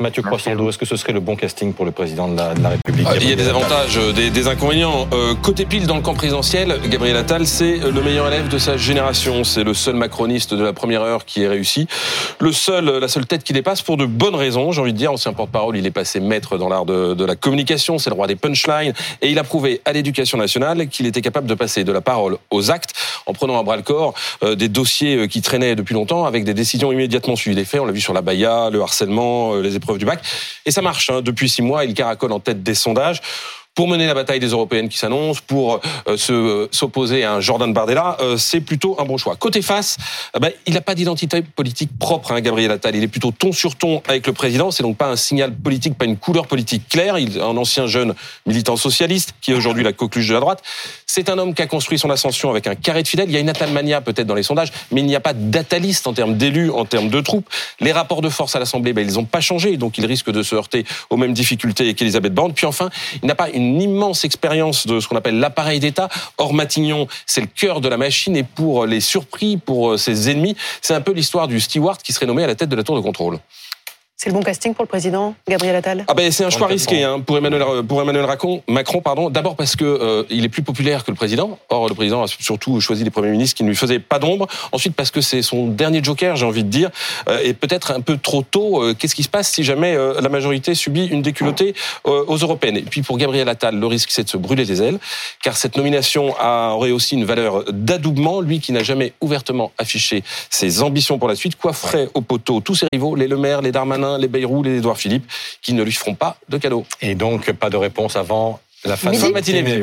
Mathieu Croissando, est-ce que ce serait le bon casting pour le président de la, République ah, Il y a des avantages, euh, des, inconvénients. Euh, côté pile dans le camp présidentiel, Gabriel Attal, c'est le meilleur élève de sa génération. C'est le seul macroniste de la première heure qui est réussi. Le seul, la seule tête qui dépasse pour de bonnes raisons, j'ai envie de dire. Ancien porte-parole, il est passé maître dans l'art de, de la communication, c'est le roi des punchlines. Et il a prouvé à l'éducation nationale qu'il était capable de passer de la parole aux actes en prenant à bras le corps euh, des dossiers qui traînaient depuis longtemps avec des décisions immédiatement suivies des faits. On l'a vu sur la Baïa, le harcèlement, les épreuves du bac. Et ça marche. Hein. Depuis six mois, il caracole en tête des sondages pour mener la bataille des européennes qui s'annonce, pour euh, se euh, s'opposer à un Jordan Bardella, euh, c'est plutôt un bon choix. Côté face, ben, il n'a pas d'identité politique propre, hein, Gabriel Attal. Il est plutôt ton sur ton avec le président. C'est donc pas un signal politique, pas une couleur politique claire. Il est un ancien jeune militant socialiste qui est aujourd'hui la coqueluche de la droite. C'est un homme qui a construit son ascension avec un carré de fidèles. Il y a une Attalmania peut-être dans les sondages, mais il n'y a pas d'Ataliste en termes d'élus, en termes de troupes. Les rapports de force à l'Assemblée, ben, ils n'ont pas changé, donc il risque de se heurter aux mêmes difficultés qu'Elisabeth Borne. Puis enfin, il n'a pas une une immense expérience de ce qu'on appelle l'appareil d'État. Or, Matignon, c'est le cœur de la machine et pour les surpris, pour ses ennemis, c'est un peu l'histoire du steward qui serait nommé à la tête de la tour de contrôle. C'est le bon casting pour le président Gabriel Attal? Ah ben c'est un choix risqué hein, pour Emmanuel pour Emmanuel Macron pardon. D'abord parce que euh, il est plus populaire que le président. Or le président a surtout choisi les premiers ministres qui ne lui faisaient pas d'ombre. Ensuite parce que c'est son dernier joker, j'ai envie de dire, euh, et peut-être un peu trop tôt. Euh, qu'est-ce qui se passe si jamais la majorité subit une déculottée aux européennes? Et puis pour Gabriel Attal, le risque c'est de se brûler les ailes, car cette nomination a, aurait aussi une valeur d'adoubement. Lui qui n'a jamais ouvertement affiché ses ambitions pour la suite, coifferait au poteau tous ses rivaux, les Le Maire, les Darmanin les Bayrou, les Édouard Philippe, qui ne lui feront pas de cadeau. Et donc, pas de réponse avant la fin de la matinée.